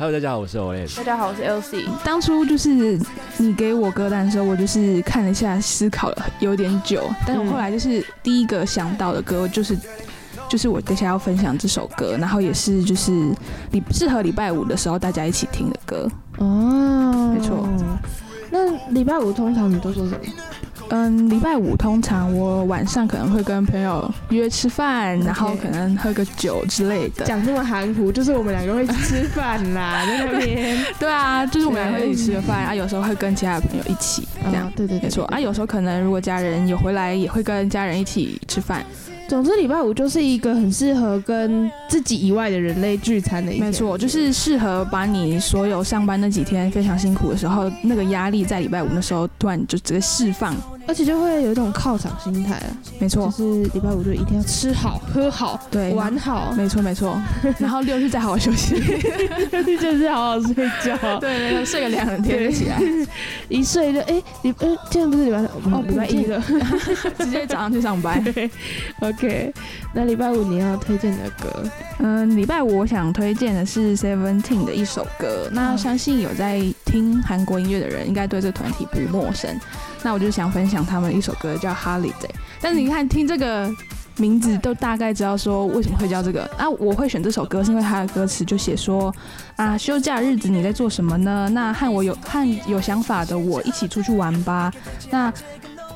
Hello，大家好，我是 Olay。大家好，我是 LC。当初就是你给我歌单的时候，我就是看了一下，思考了有点久，但是我后来就是第一个想到的歌就是就是我等下要分享这首歌，然后也是就是礼适合礼拜五的时候大家一起听的歌。哦，没错。那礼拜五通常你都做什么？嗯，礼拜五通常我晚上可能会跟朋友约吃饭，然后可能喝个酒之类的。讲这么含糊，就是我们两个会吃饭啦，在那边。对啊，就是我们两个一起吃个饭啊，有时候会跟其他的朋友一起这样。对对，没错啊，有时候可能如果家人有回来，也会跟家人一起吃饭。总之，礼拜五就是一个很适合跟自己以外的人类聚餐的一天。没错，就是适合把你所有上班那几天非常辛苦的时候，那个压力在礼拜五的时候突然就直接释放。而且就会有一种犒赏心态啊，没错，就是礼拜五就一定要吃好、喝好、对，玩好，没错没错。然后六日再好好休息，六日就是好好睡觉，对，睡个两天就起来，一睡就哎，礼拜，今天不是礼拜哦，礼拜一。了，直接早上去上班。OK，那礼拜五你要推荐的歌，嗯，礼拜五我想推荐的是 Seventeen 的一首歌，那相信有在听韩国音乐的人，应该对这个团体不陌生。那我就想分享他们一首歌叫《Holiday》，但是你看听这个名字都大概知道说为什么会叫这个。那我会选这首歌是因为它的歌词就写说啊，休假日子你在做什么呢？那和我有和有想法的我一起出去玩吧。那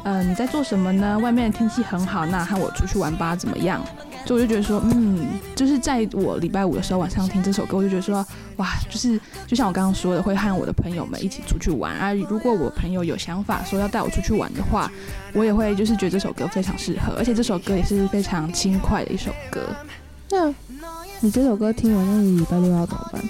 嗯，你在做什么呢？外面的天气很好，那和我出去玩吧，怎么样？就我就觉得说，嗯，就是在我礼拜五的时候晚上听这首歌，我就觉得说，哇，就是就像我刚刚说的，会和我的朋友们一起出去玩啊。如果我朋友有想法说要带我出去玩的话，我也会就是觉得这首歌非常适合，而且这首歌也是非常轻快的一首歌。那你这首歌听完，那你礼拜六要怎么办？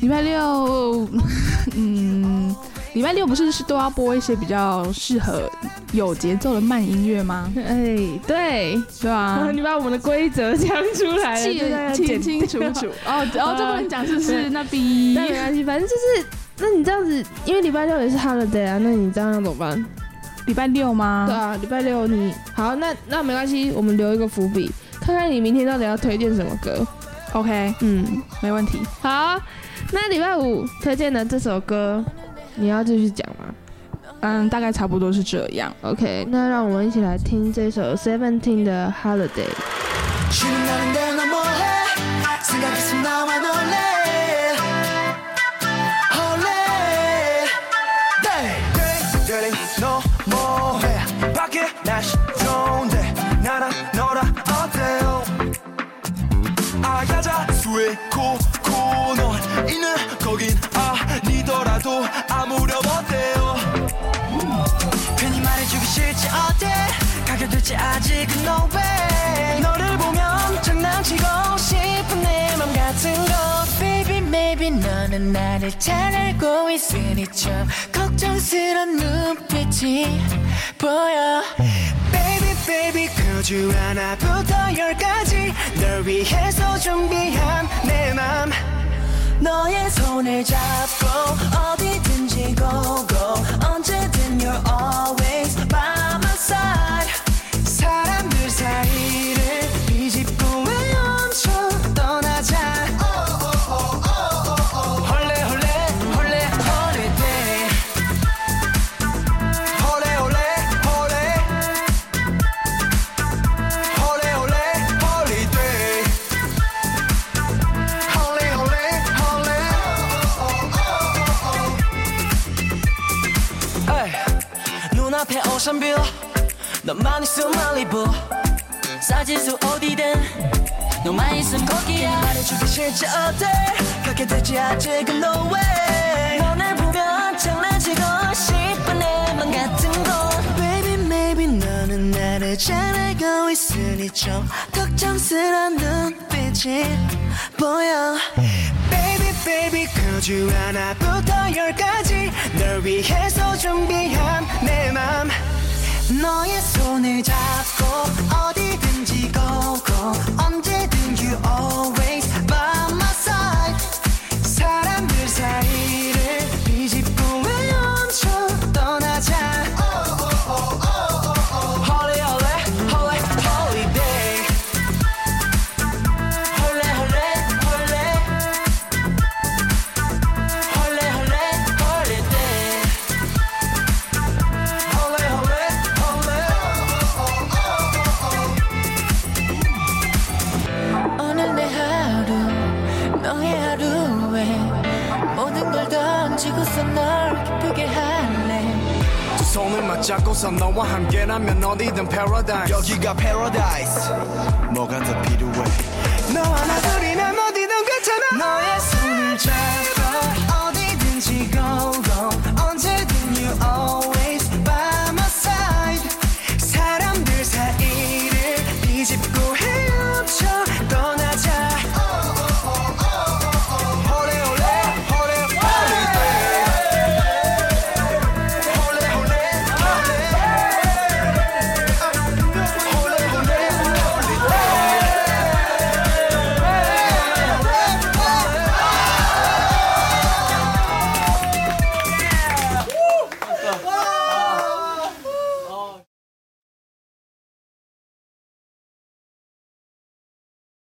礼拜六，嗯。礼拜六不是是都要播一些比较适合有节奏的慢音乐吗？哎，对，对啊，你把我们的规则讲出来，记得清清楚楚。哦，然后这不能讲是是那 B，那没关系，反正就是，那你这样子，因为礼拜六也是 holiday 啊，那你这样要怎么办？礼拜六吗？对啊，礼拜六你好，那那没关系，我们留一个伏笔，看看你明天到底要推荐什么歌。OK，嗯，没问题。好，那礼拜五推荐的这首歌。你要继续讲吗？嗯，大概差不多是这样。OK，那让我们一起来听这首 Seventeen 的 Holiday。도대체 너는 나를 잘 알고 있으니 좀 걱정스런 눈빛이 보여. Baby baby 그 주 하나부터 열까지 널 위해서 준비한 내 맘. 너의 손을 잡고 어디든지 go go. 언제든 you're always 앞에 오션뷰 너만 있으면 말리부 싸질 수 어디든. 너만 있으면 거기야. 말해주기 싫지 어때? 그렇게 되지 아직은 no way. 너를 보면 장난치고 싶은 내맘 같은 거. Baby maybe 너는 나를 잘 알고 있으니 좀 걱정스런 눈빛이 보여 Baby 그주 하나부터 열까지. 널 위해서 준비한 내 맘. 너의 손을 잡고 어디든지 go go. 언제 던지고서 널 기쁘게 하네 두 손을 맞잡고서 너와 함께라면 어디든 패러다이스 여기가 패러다이스 뭐가 더 필요해?